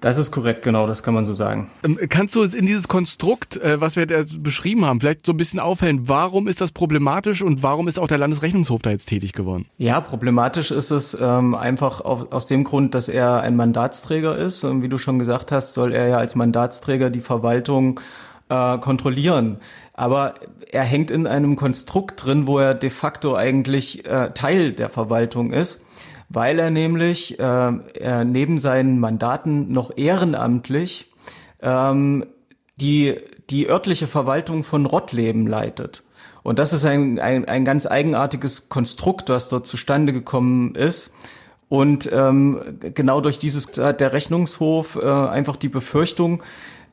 Das ist korrekt, genau, das kann man so sagen. Ähm, kannst du in dieses Konstrukt, äh, was wir da beschrieben haben, vielleicht so ein bisschen aufhellen? Warum ist das problematisch und warum ist auch der Landesrechnungshof da jetzt tätig geworden? Ja, problematisch ist es ähm, einfach auf, aus dem Grund, dass er ein Mandatsträger ist. Und wie du schon gesagt hast, soll er ja als Mandatsträger die Verwaltung äh, kontrollieren. Aber er hängt in einem Konstrukt drin, wo er de facto eigentlich äh, Teil der Verwaltung ist weil er nämlich äh, er neben seinen Mandaten noch ehrenamtlich ähm, die, die örtliche Verwaltung von Rottleben leitet. Und das ist ein, ein, ein ganz eigenartiges Konstrukt, was dort zustande gekommen ist. Und ähm, genau durch dieses hat der Rechnungshof äh, einfach die Befürchtung,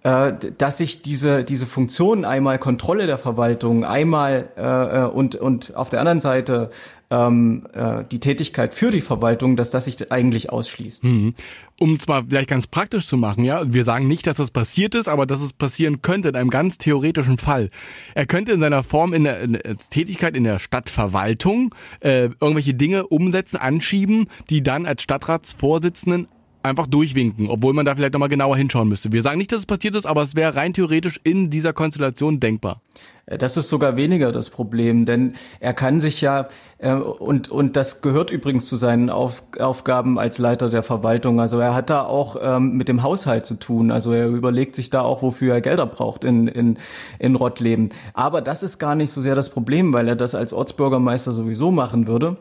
äh, dass sich diese diese Funktion einmal Kontrolle der Verwaltung, einmal äh, äh und und auf der anderen Seite ähm, äh, die Tätigkeit für die Verwaltung, dass das sich eigentlich ausschließt. Mhm. Um zwar vielleicht ganz praktisch zu machen, ja, wir sagen nicht, dass das passiert ist, aber dass es passieren könnte in einem ganz theoretischen Fall. Er könnte in seiner Form in der, in der Tätigkeit in der Stadtverwaltung äh, irgendwelche Dinge umsetzen, anschieben, die dann als Stadtratsvorsitzenden einfach durchwinken, obwohl man da vielleicht nochmal genauer hinschauen müsste. Wir sagen nicht, dass es passiert ist, aber es wäre rein theoretisch in dieser Konstellation denkbar. Äh, das ist sogar weniger das Problem, denn er kann sich ja, äh, und, und das gehört übrigens zu seinen Auf, Aufgaben als Leiter der Verwaltung, also er hat da auch ähm, mit dem Haushalt zu tun, also er überlegt sich da auch, wofür er Gelder braucht in, in, in Rottleben. Aber das ist gar nicht so sehr das Problem, weil er das als Ortsbürgermeister sowieso machen würde.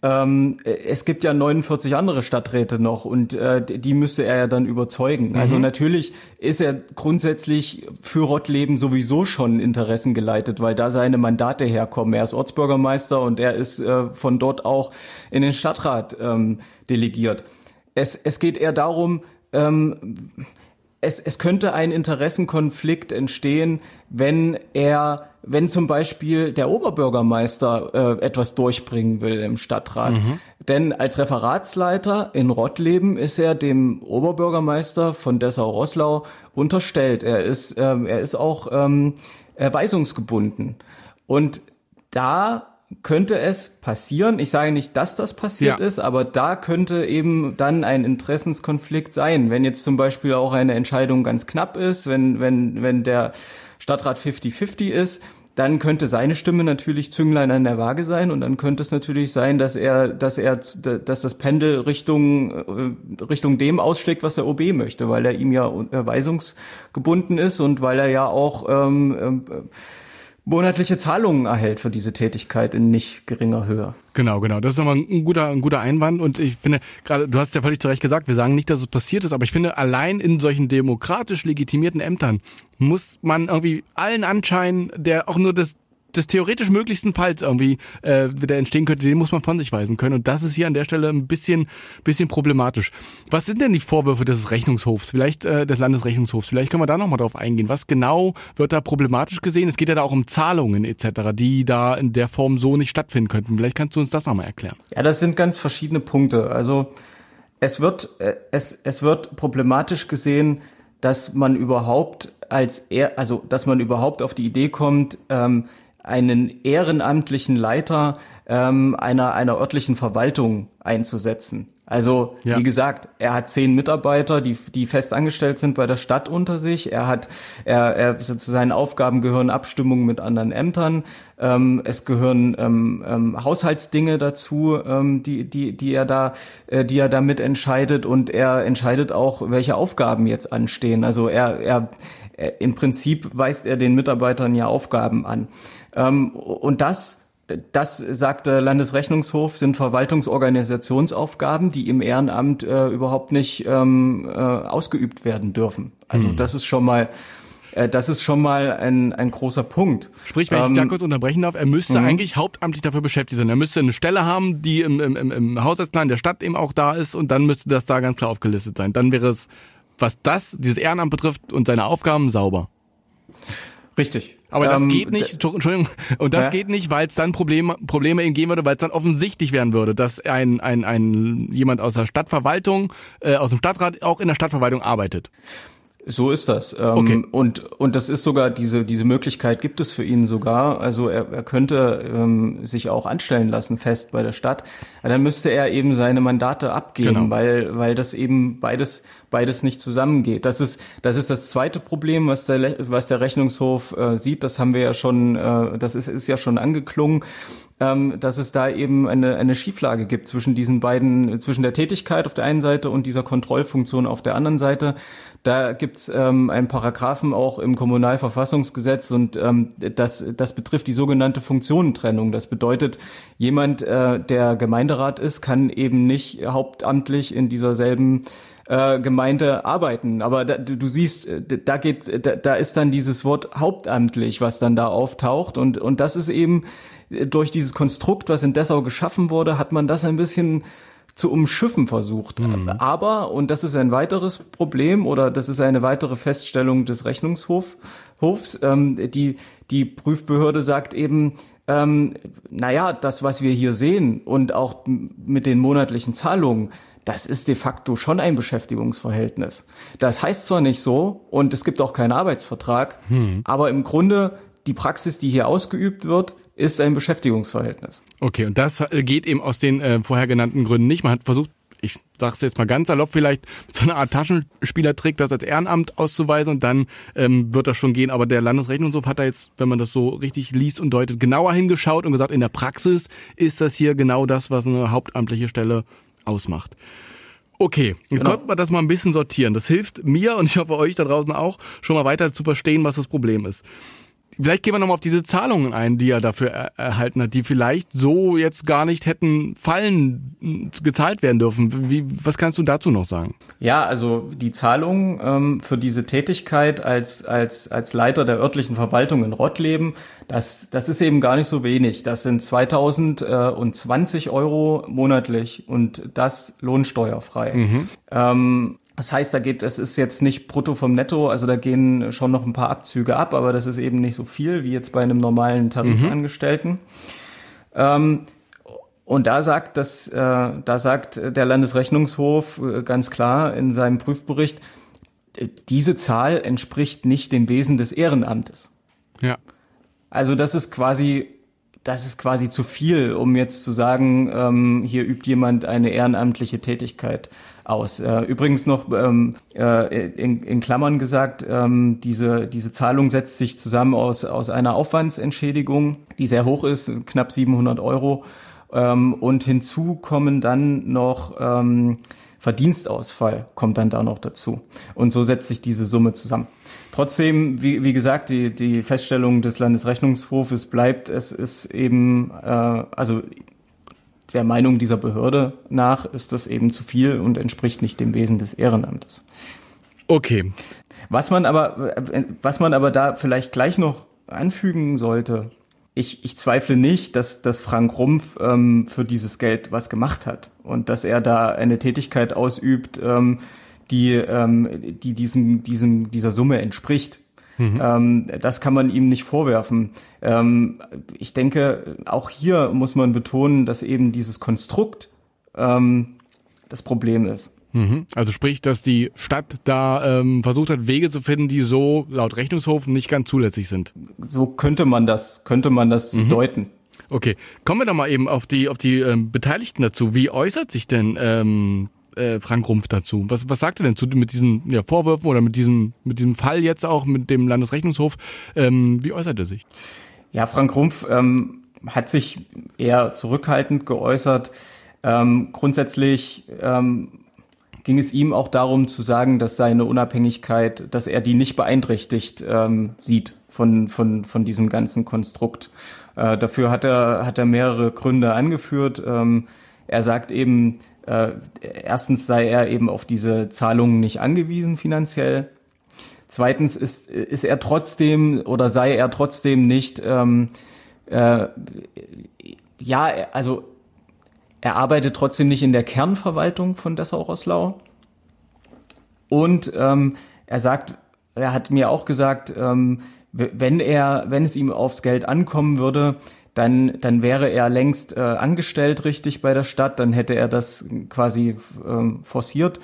Ähm, es gibt ja 49 andere Stadträte noch und äh, die müsste er ja dann überzeugen. Also mhm. Also natürlich ist er grundsätzlich für Rottleben sowieso schon Interessen geleitet, weil da seine Mandate herkommen. Er ist Ortsbürgermeister und er ist äh, von dort auch in den Stadtrat ähm, delegiert. Es, es geht eher darum, ähm, es, es könnte ein Interessenkonflikt entstehen, wenn er, wenn zum Beispiel der Oberbürgermeister äh, etwas durchbringen will im Stadtrat. Mhm. Denn als Referatsleiter in Rottleben ist er dem Oberbürgermeister von Dessau-Rosslau unterstellt. Er ist, ähm, er ist auch ähm, weisungsgebunden. Und da könnte es passieren. Ich sage nicht, dass das passiert ja. ist, aber da könnte eben dann ein Interessenskonflikt sein. Wenn jetzt zum Beispiel auch eine Entscheidung ganz knapp ist, wenn, wenn, wenn der Stadtrat 50-50 ist, dann könnte seine Stimme natürlich Zünglein an der Waage sein und dann könnte es natürlich sein, dass er, dass er, dass das Pendel Richtung, äh, Richtung dem ausschlägt, was der OB möchte, weil er ihm ja weisungsgebunden ist und weil er ja auch ähm, äh, monatliche Zahlungen erhält für diese Tätigkeit in nicht geringer Höhe. Genau, genau. Das ist nochmal ein guter, ein guter Einwand. Und ich finde, gerade, du hast ja völlig zu Recht gesagt, wir sagen nicht, dass es passiert ist, aber ich finde, allein in solchen demokratisch legitimierten Ämtern muss man irgendwie allen Anschein, der auch nur das des theoretisch möglichsten Falls irgendwie äh, wieder entstehen könnte, den muss man von sich weisen können. Und das ist hier an der Stelle ein bisschen, bisschen problematisch. Was sind denn die Vorwürfe des Rechnungshofs, vielleicht äh, des Landesrechnungshofs? Vielleicht können wir da nochmal drauf eingehen. Was genau wird da problematisch gesehen? Es geht ja da auch um Zahlungen etc., die da in der Form so nicht stattfinden könnten. Vielleicht kannst du uns das nochmal erklären. Ja, das sind ganz verschiedene Punkte. Also es wird, äh, es, es wird problematisch gesehen, dass man überhaupt als er, also dass man überhaupt auf die Idee kommt, ähm, einen ehrenamtlichen Leiter ähm, einer, einer örtlichen Verwaltung einzusetzen. Also, ja. wie gesagt, er hat zehn Mitarbeiter, die, die fest angestellt sind bei der Stadt unter sich. Er hat, er, er zu seinen Aufgaben gehören Abstimmungen mit anderen Ämtern. Ähm, es gehören ähm, ähm, Haushaltsdinge dazu, ähm, die, die, die er da, äh, die er damit entscheidet und er entscheidet auch, welche Aufgaben jetzt anstehen. Also er, er, er im Prinzip weist er den Mitarbeitern ja Aufgaben an. Ähm, und das das, sagt der Landesrechnungshof, sind Verwaltungsorganisationsaufgaben, die im Ehrenamt äh, überhaupt nicht ähm, äh, ausgeübt werden dürfen. Also hm. das ist schon mal äh, das ist schon mal ein, ein großer Punkt. Sprich, wenn ähm, ich da kurz unterbrechen darf, er müsste mhm. eigentlich hauptamtlich dafür beschäftigt sein. Er müsste eine Stelle haben, die im, im, im Haushaltsplan der Stadt eben auch da ist und dann müsste das da ganz klar aufgelistet sein. Dann wäre es, was das, dieses Ehrenamt betrifft und seine Aufgaben, sauber. Richtig. Aber das ähm, geht nicht, Entschuldigung, und das ja? geht nicht, weil es dann Probleme, Probleme eben geben würde, weil es dann offensichtlich werden würde, dass ein, ein, ein jemand aus der Stadtverwaltung, äh, aus dem Stadtrat auch in der Stadtverwaltung arbeitet. So ist das. Ähm, okay. Und und das ist sogar diese diese Möglichkeit gibt es für ihn sogar. Also er, er könnte ähm, sich auch anstellen lassen fest bei der Stadt. Aber dann müsste er eben seine Mandate abgeben, genau. weil weil das eben beides beides nicht zusammengeht. Das ist das ist das zweite Problem, was der was der Rechnungshof äh, sieht. Das haben wir ja schon. Äh, das ist ist ja schon angeklungen ähm, dass es da eben eine, eine Schieflage gibt zwischen diesen beiden, zwischen der Tätigkeit auf der einen Seite und dieser Kontrollfunktion auf der anderen Seite. Da gibt's ähm, einen Paragraphen auch im Kommunalverfassungsgesetz und ähm, das, das betrifft die sogenannte Funktionentrennung. Das bedeutet, jemand, äh, der Gemeinderat ist, kann eben nicht hauptamtlich in dieser selben äh, Gemeinde arbeiten. Aber da, du, du siehst, äh, da geht, da, da ist dann dieses Wort hauptamtlich, was dann da auftaucht und und das ist eben durch dieses Konstrukt, was in Dessau geschaffen wurde, hat man das ein bisschen zu umschiffen versucht. Mhm. Aber, und das ist ein weiteres Problem oder das ist eine weitere Feststellung des Rechnungshofs, ähm, die, die Prüfbehörde sagt eben, ähm, naja, das, was wir hier sehen und auch mit den monatlichen Zahlungen, das ist de facto schon ein Beschäftigungsverhältnis. Das heißt zwar nicht so und es gibt auch keinen Arbeitsvertrag, hm. aber im Grunde die Praxis, die hier ausgeübt wird, ist ein Beschäftigungsverhältnis. Okay, und das äh, geht eben aus den äh, vorher genannten Gründen nicht. Man hat versucht, ich sag's jetzt mal ganz salopp, vielleicht mit so einer Art Taschenspielertrick, das als Ehrenamt auszuweisen und dann ähm, wird das schon gehen. Aber der Landesrechnungshof hat da jetzt, wenn man das so richtig liest und deutet, genauer hingeschaut und gesagt, in der Praxis ist das hier genau das, was eine hauptamtliche Stelle ausmacht. Okay, jetzt genau. konnten wir das mal ein bisschen sortieren. Das hilft mir und ich hoffe euch da draußen auch, schon mal weiter zu verstehen, was das Problem ist. Vielleicht gehen wir nochmal auf diese Zahlungen ein, die er dafür er erhalten hat, die vielleicht so jetzt gar nicht hätten fallen, gezahlt werden dürfen. Wie, was kannst du dazu noch sagen? Ja, also die Zahlungen ähm, für diese Tätigkeit als, als, als Leiter der örtlichen Verwaltung in Rottleben, das, das ist eben gar nicht so wenig. Das sind 2020 Euro monatlich und das lohnsteuerfrei. Mhm. Ähm, das heißt, da geht, es ist jetzt nicht brutto vom Netto, also da gehen schon noch ein paar Abzüge ab, aber das ist eben nicht so viel wie jetzt bei einem normalen Tarifangestellten. Mhm. Ähm, und da sagt das, äh, da sagt der Landesrechnungshof äh, ganz klar in seinem Prüfbericht, äh, diese Zahl entspricht nicht dem Wesen des Ehrenamtes. Ja. Also das ist quasi das ist quasi zu viel, um jetzt zu sagen, ähm, hier übt jemand eine ehrenamtliche Tätigkeit aus. Äh, übrigens noch ähm, äh, in, in Klammern gesagt, ähm, diese, diese Zahlung setzt sich zusammen aus, aus einer Aufwandsentschädigung, die sehr hoch ist, knapp 700 Euro. Ähm, und hinzu kommen dann noch ähm, Verdienstausfall kommt dann da noch dazu. Und so setzt sich diese Summe zusammen. Trotzdem, wie, wie gesagt, die, die Feststellung des Landesrechnungshofes bleibt, es ist eben, äh, also der Meinung dieser Behörde nach ist das eben zu viel und entspricht nicht dem Wesen des Ehrenamtes. Okay. Was man aber, was man aber da vielleicht gleich noch anfügen sollte, ich, ich zweifle nicht, dass, dass Frank Rumpf ähm, für dieses Geld was gemacht hat und dass er da eine Tätigkeit ausübt, ähm, die, ähm, die diesem, diesem, dieser Summe entspricht. Mhm. Ähm, das kann man ihm nicht vorwerfen. Ähm, ich denke, auch hier muss man betonen, dass eben dieses Konstrukt ähm, das Problem ist. Mhm. Also sprich, dass die Stadt da ähm, versucht hat, Wege zu finden, die so laut Rechnungshof nicht ganz zulässig sind. So könnte man das, könnte man das mhm. deuten. Okay, kommen wir doch mal eben auf die auf die ähm, Beteiligten dazu. Wie äußert sich denn ähm, äh, Frank Rumpf dazu? Was, was sagt er denn zu mit diesen ja, Vorwürfen oder mit diesem, mit diesem Fall jetzt auch mit dem Landesrechnungshof? Ähm, wie äußert er sich? Ja, Frank Rumpf ähm, hat sich eher zurückhaltend geäußert. Ähm, grundsätzlich ähm, ging es ihm auch darum zu sagen, dass seine Unabhängigkeit, dass er die nicht beeinträchtigt ähm, sieht von, von, von diesem ganzen Konstrukt. Äh, dafür hat er, hat er mehrere Gründe angeführt. Ähm, er sagt eben, äh, erstens sei er eben auf diese Zahlungen nicht angewiesen finanziell. Zweitens ist, ist er trotzdem oder sei er trotzdem nicht, ähm, äh, ja, also er arbeitet trotzdem nicht in der Kernverwaltung von Dessau-Rosslau. Und ähm, er sagt, er hat mir auch gesagt, ähm, wenn er, wenn es ihm aufs Geld ankommen würde, dann, dann wäre er längst äh, angestellt richtig bei der Stadt, dann hätte er das quasi ähm, forciert,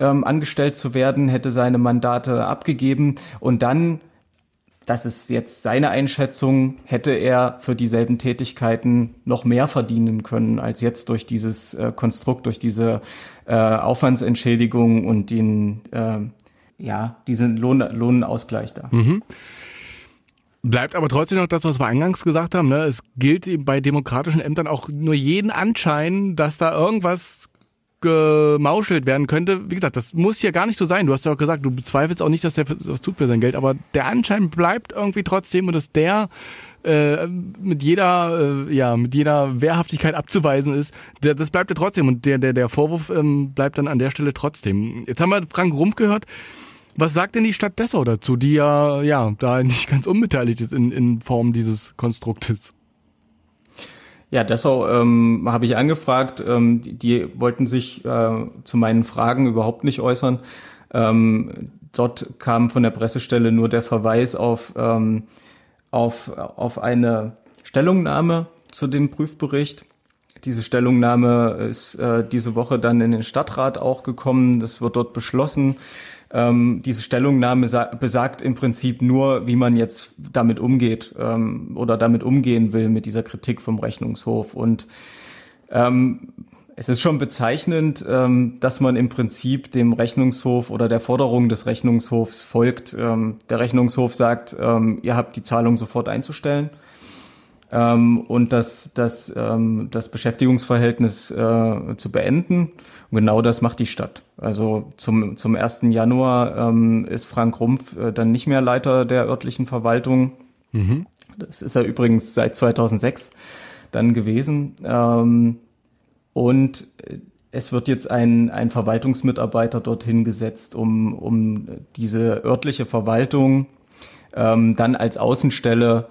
ähm, angestellt zu werden, hätte seine Mandate abgegeben und dann, das ist jetzt seine Einschätzung, hätte er für dieselben Tätigkeiten noch mehr verdienen können als jetzt durch dieses äh, Konstrukt, durch diese äh, Aufwandsentschädigung und den, äh, ja, diesen Lohn, Lohnausgleich da. Mhm. Bleibt aber trotzdem noch das, was wir eingangs gesagt haben. Ne? Es gilt bei demokratischen Ämtern auch nur jeden Anschein, dass da irgendwas gemauschelt werden könnte. Wie gesagt, das muss ja gar nicht so sein. Du hast ja auch gesagt, du bezweifelst auch nicht, dass der was tut für sein Geld, aber der Anschein bleibt irgendwie trotzdem und dass der äh, mit jeder äh, ja mit jeder Wehrhaftigkeit abzuweisen ist, der, das bleibt ja trotzdem und der der der Vorwurf ähm, bleibt dann an der Stelle trotzdem. Jetzt haben wir Frank Rump gehört. Was sagt denn die Stadt Dessau dazu, die ja, ja da nicht ganz unbeteiligt ist in, in Form dieses Konstruktes? Ja, Dessau ähm, habe ich angefragt. Ähm, die, die wollten sich äh, zu meinen Fragen überhaupt nicht äußern. Ähm, dort kam von der Pressestelle nur der Verweis auf, ähm, auf, auf eine Stellungnahme zu dem Prüfbericht. Diese Stellungnahme ist äh, diese Woche dann in den Stadtrat auch gekommen. Das wird dort beschlossen. Ähm, diese Stellungnahme besagt im Prinzip nur, wie man jetzt damit umgeht ähm, oder damit umgehen will mit dieser Kritik vom Rechnungshof. Und ähm, es ist schon bezeichnend, ähm, dass man im Prinzip dem Rechnungshof oder der Forderung des Rechnungshofs folgt. Ähm, der Rechnungshof sagt, ähm, ihr habt die Zahlung sofort einzustellen ähm, und das, das, ähm, das Beschäftigungsverhältnis äh, zu beenden. Und genau das macht die Stadt. Also zum, zum 1. Januar ähm, ist Frank Rumpf äh, dann nicht mehr Leiter der örtlichen Verwaltung. Mhm. Das ist er übrigens seit 2006 dann gewesen. Ähm, und es wird jetzt ein, ein Verwaltungsmitarbeiter dorthin gesetzt, um, um diese örtliche Verwaltung ähm, dann als Außenstelle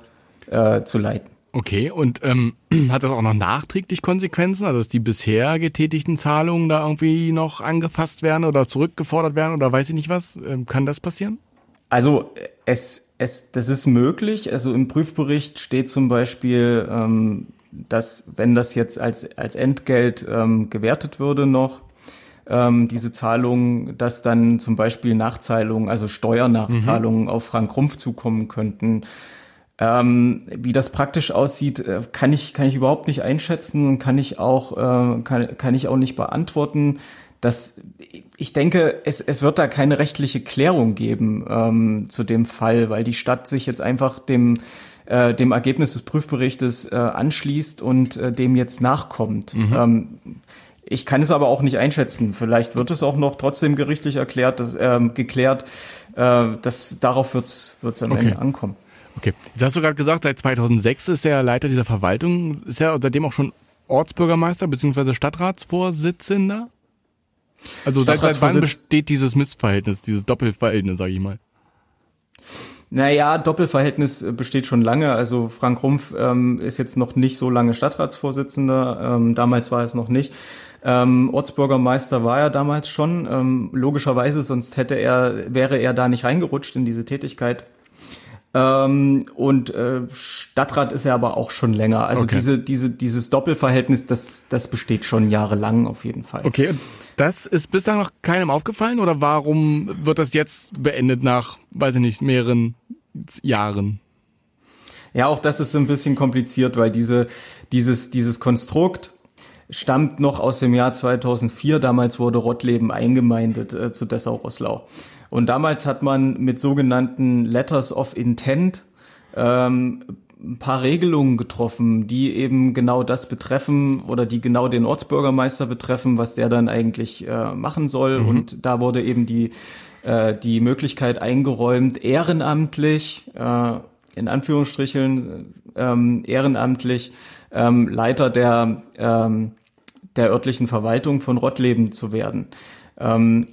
äh, zu leiten. Okay, und ähm, hat das auch noch nachträglich Konsequenzen, also dass die bisher getätigten Zahlungen da irgendwie noch angefasst werden oder zurückgefordert werden oder weiß ich nicht was? Ähm, kann das passieren? Also es, es, das ist möglich. Also im Prüfbericht steht zum Beispiel, ähm, dass wenn das jetzt als, als Entgelt ähm, gewertet würde noch, ähm, diese Zahlungen, dass dann zum Beispiel Nachzahlungen, also Steuernachzahlungen mhm. auf Frank Rumpf zukommen könnten. Ähm, wie das praktisch aussieht, äh, kann ich kann ich überhaupt nicht einschätzen und kann ich auch äh, kann, kann ich auch nicht beantworten. Das, ich denke, es, es wird da keine rechtliche Klärung geben ähm, zu dem Fall, weil die Stadt sich jetzt einfach dem äh, dem Ergebnis des Prüfberichtes äh, anschließt und äh, dem jetzt nachkommt. Mhm. Ähm, ich kann es aber auch nicht einschätzen. Vielleicht wird es auch noch trotzdem gerichtlich erklärt, dass, ähm, geklärt. Äh, das, darauf wird es am okay. Ende ankommen. Okay. Jetzt hast du gerade gesagt, seit 2006 ist er Leiter dieser Verwaltung. Ist er seitdem auch schon Ortsbürgermeister bzw. Stadtratsvorsitzender? Also seit, seit wann besteht dieses Missverhältnis, dieses Doppelverhältnis, sage ich mal? Naja, Doppelverhältnis besteht schon lange. Also Frank Rumpf ähm, ist jetzt noch nicht so lange Stadtratsvorsitzender. Ähm, damals war es noch nicht. Ähm, Ortsbürgermeister war er damals schon. Ähm, logischerweise, sonst hätte er, wäre er da nicht reingerutscht in diese Tätigkeit. Ähm, und äh, Stadtrat ist er aber auch schon länger. Also okay. diese, diese, dieses Doppelverhältnis, das, das besteht schon jahrelang auf jeden Fall. Okay, das ist bislang noch keinem aufgefallen oder warum wird das jetzt beendet nach, weiß ich nicht, mehreren Jahren? Ja, auch das ist ein bisschen kompliziert, weil diese, dieses, dieses Konstrukt stammt noch aus dem Jahr 2004. Damals wurde Rottleben eingemeindet äh, zu Dessau-Rosslau. Und damals hat man mit sogenannten Letters of Intent ähm, ein paar Regelungen getroffen, die eben genau das betreffen oder die genau den Ortsbürgermeister betreffen, was der dann eigentlich äh, machen soll. Mhm. Und da wurde eben die, äh, die Möglichkeit eingeräumt, ehrenamtlich, äh, in Anführungsstrichen, ähm, ehrenamtlich ähm, Leiter der, ähm, der örtlichen Verwaltung von Rottleben zu werden. Ähm,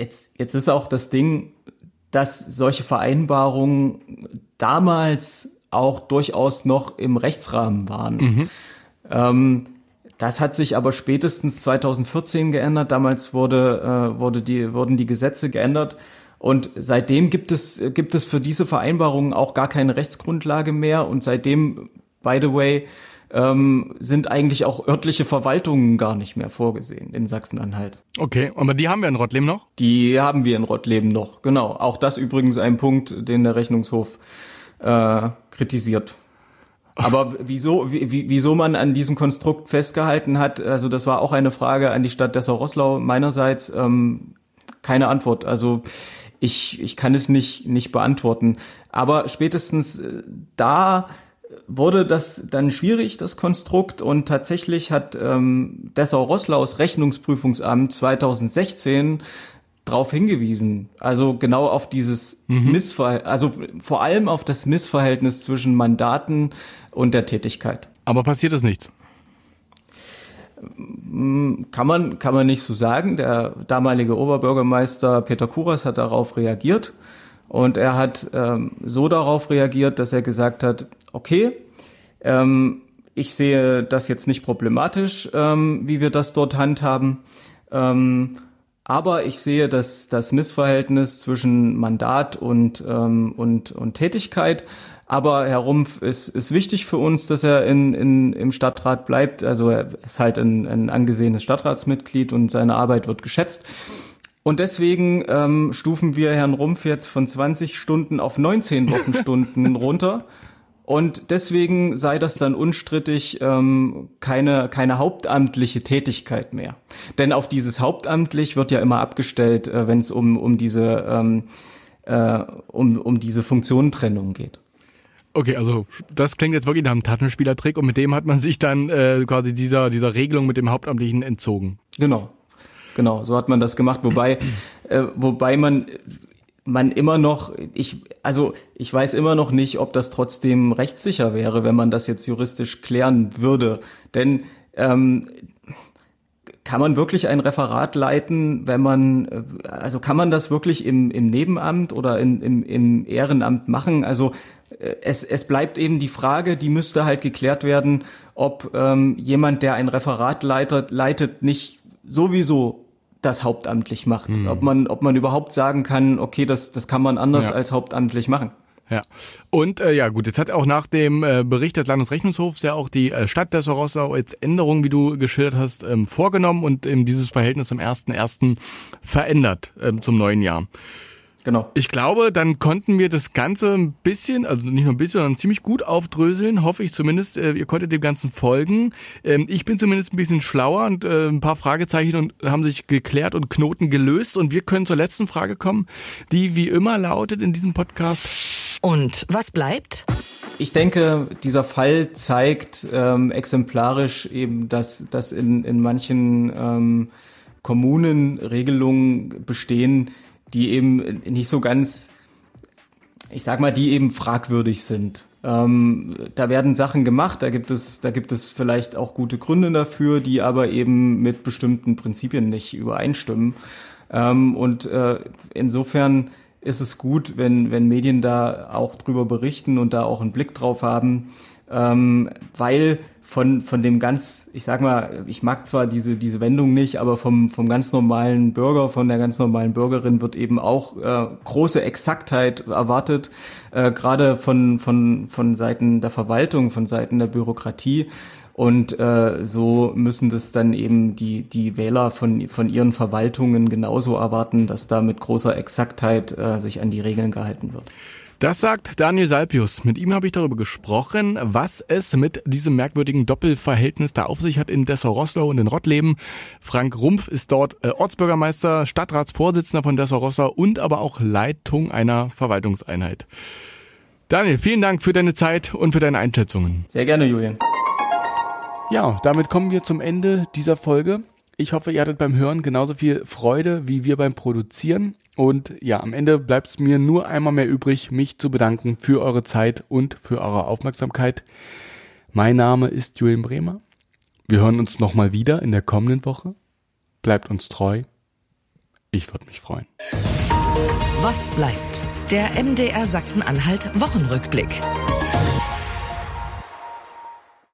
Jetzt, jetzt ist auch das Ding, dass solche Vereinbarungen damals auch durchaus noch im Rechtsrahmen waren. Mhm. Ähm, das hat sich aber spätestens 2014 geändert. Damals wurde, äh, wurde die, wurden die Gesetze geändert. Und seitdem gibt es, gibt es für diese Vereinbarungen auch gar keine Rechtsgrundlage mehr. Und seitdem, by the way, ähm, sind eigentlich auch örtliche Verwaltungen gar nicht mehr vorgesehen in Sachsen-Anhalt. Okay, aber die haben wir in Rottleben noch? Die haben wir in Rottleben noch, genau. Auch das übrigens ein Punkt, den der Rechnungshof äh, kritisiert. Aber wieso, wie, wieso man an diesem Konstrukt festgehalten hat, also das war auch eine Frage an die Stadt Dessau-Rosslau meinerseits, ähm, keine Antwort. Also ich, ich kann es nicht, nicht beantworten. Aber spätestens äh, da wurde das dann schwierig, das Konstrukt, und tatsächlich hat ähm, Dessau-Rosslaus Rechnungsprüfungsamt 2016 darauf hingewiesen, also genau auf dieses mhm. Missverhältnis, also vor allem auf das Missverhältnis zwischen Mandaten und der Tätigkeit. Aber passiert es nichts? Kann man, kann man nicht so sagen. Der damalige Oberbürgermeister Peter Kuras hat darauf reagiert und er hat ähm, so darauf reagiert, dass er gesagt hat, okay, ähm, ich sehe das jetzt nicht problematisch, ähm, wie wir das dort handhaben. Ähm, aber ich sehe dass das Missverhältnis zwischen Mandat und, ähm, und, und Tätigkeit. Aber Herr Rumpf ist, ist wichtig für uns, dass er in, in, im Stadtrat bleibt. Also er ist halt ein, ein angesehenes Stadtratsmitglied und seine Arbeit wird geschätzt. Und deswegen ähm, stufen wir Herrn Rumpf jetzt von 20 Stunden auf 19 Wochenstunden runter. Und deswegen sei das dann unstrittig ähm, keine, keine hauptamtliche Tätigkeit mehr. Denn auf dieses hauptamtlich wird ja immer abgestellt, äh, wenn es um, um diese ähm, äh, um, um diese Funktionentrennung geht. Okay, also das klingt jetzt wirklich nach einem Taschenspielertrick und mit dem hat man sich dann äh, quasi dieser, dieser Regelung mit dem Hauptamtlichen entzogen. Genau. Genau, so hat man das gemacht, wobei, äh, wobei man man immer noch, ich, also ich weiß immer noch nicht, ob das trotzdem rechtssicher wäre, wenn man das jetzt juristisch klären würde. Denn ähm, kann man wirklich ein Referat leiten, wenn man, also kann man das wirklich im, im Nebenamt oder in, im, im Ehrenamt machen? Also äh, es, es bleibt eben die Frage, die müsste halt geklärt werden, ob ähm, jemand, der ein Referat leitet, leitet, nicht sowieso das hauptamtlich macht. Mhm. Ob man, ob man überhaupt sagen kann, okay, das, das kann man anders ja. als hauptamtlich machen. Ja. Und äh, ja gut, jetzt hat auch nach dem äh, Bericht des Landesrechnungshofs ja auch die äh, Stadt der Rossau jetzt Änderungen, wie du geschildert hast, ähm, vorgenommen und ähm, dieses Verhältnis am 1.1. verändert ähm, zum neuen Jahr. Genau. Ich glaube, dann konnten wir das Ganze ein bisschen, also nicht nur ein bisschen, sondern ziemlich gut aufdröseln, hoffe ich zumindest. Äh, ihr konntet dem Ganzen folgen. Ähm, ich bin zumindest ein bisschen schlauer und äh, ein paar Fragezeichen und haben sich geklärt und Knoten gelöst. Und wir können zur letzten Frage kommen, die wie immer lautet in diesem Podcast. Und was bleibt? Ich denke, dieser Fall zeigt ähm, exemplarisch eben, dass, dass in, in manchen ähm, Kommunen Regelungen bestehen, die eben nicht so ganz, ich sag mal, die eben fragwürdig sind. Ähm, da werden Sachen gemacht, da gibt es, da gibt es vielleicht auch gute Gründe dafür, die aber eben mit bestimmten Prinzipien nicht übereinstimmen. Ähm, und äh, insofern ist es gut, wenn, wenn Medien da auch drüber berichten und da auch einen Blick drauf haben, ähm, weil von, von dem ganz, ich sag mal, ich mag zwar diese, diese Wendung nicht, aber vom, vom ganz normalen Bürger, von der ganz normalen Bürgerin wird eben auch äh, große Exaktheit erwartet, äh, gerade von, von, von Seiten der Verwaltung, von Seiten der Bürokratie. Und äh, so müssen das dann eben die, die Wähler von, von ihren Verwaltungen genauso erwarten, dass da mit großer Exaktheit äh, sich an die Regeln gehalten wird. Das sagt Daniel Salpius. Mit ihm habe ich darüber gesprochen, was es mit diesem merkwürdigen Doppelverhältnis da auf sich hat in Dessau-Rosslau und in Rottleben. Frank Rumpf ist dort äh, Ortsbürgermeister, Stadtratsvorsitzender von Dessau-Rosslau und aber auch Leitung einer Verwaltungseinheit. Daniel, vielen Dank für deine Zeit und für deine Einschätzungen. Sehr gerne, Julian. Ja, damit kommen wir zum Ende dieser Folge. Ich hoffe, ihr hattet beim Hören genauso viel Freude wie wir beim Produzieren. Und ja, am Ende bleibt es mir nur einmal mehr übrig, mich zu bedanken für eure Zeit und für eure Aufmerksamkeit. Mein Name ist Julian Bremer. Wir hören uns nochmal wieder in der kommenden Woche. Bleibt uns treu. Ich würde mich freuen. Was bleibt? Der MDR Sachsen-Anhalt Wochenrückblick.